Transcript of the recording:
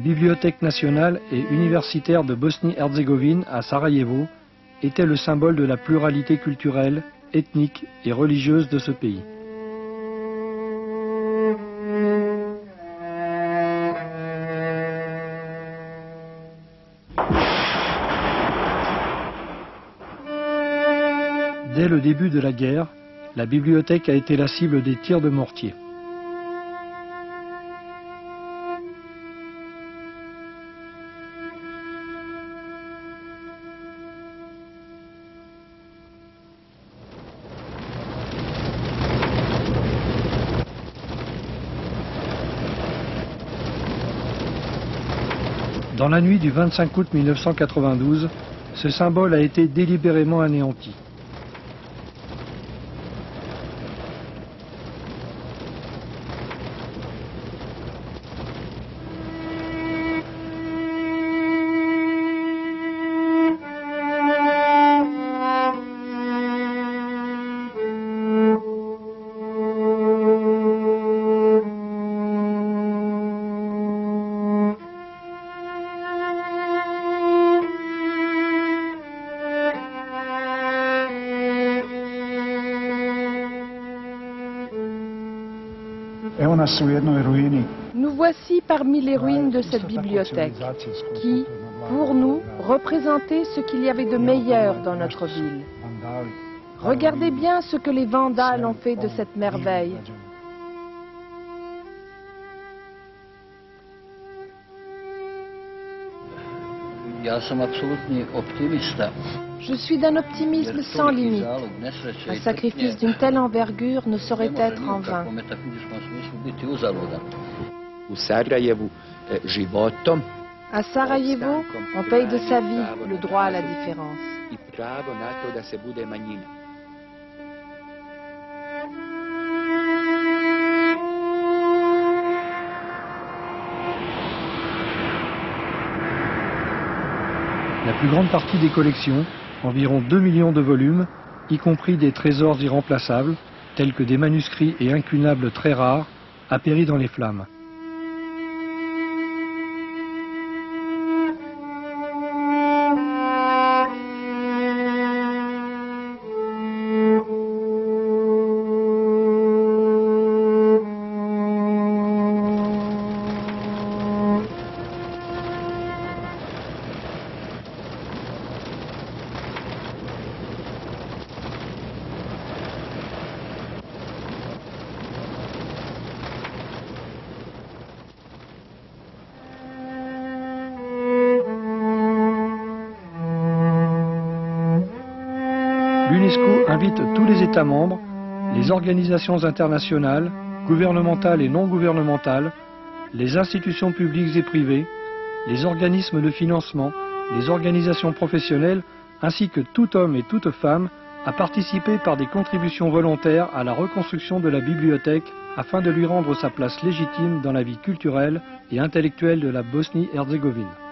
Bibliothèque nationale et universitaire de Bosnie-Herzégovine à Sarajevo était le symbole de la pluralité culturelle, ethnique et religieuse de ce pays. Dès le début de la guerre, la bibliothèque a été la cible des tirs de mortier. Dans la nuit du 25 août 1992, ce symbole a été délibérément anéanti. Nous voici parmi les ruines de cette bibliothèque qui, pour nous, représentait ce qu'il y avait de meilleur dans notre ville. Regardez bien ce que les Vandales ont fait de cette merveille. Je suis d'un optimisme sans limite. Un sacrifice d'une telle envergure ne saurait être en vain. À Sarajevo, on paye de sa vie le droit à la différence. La plus grande partie des collections, environ 2 millions de volumes, y compris des trésors irremplaçables, tels que des manuscrits et incunables très rares, a péri dans les flammes. L'UNESCO invite tous les États membres, les organisations internationales, gouvernementales et non gouvernementales, les institutions publiques et privées, les organismes de financement, les organisations professionnelles, ainsi que tout homme et toute femme à participer par des contributions volontaires à la reconstruction de la bibliothèque afin de lui rendre sa place légitime dans la vie culturelle et intellectuelle de la Bosnie-Herzégovine.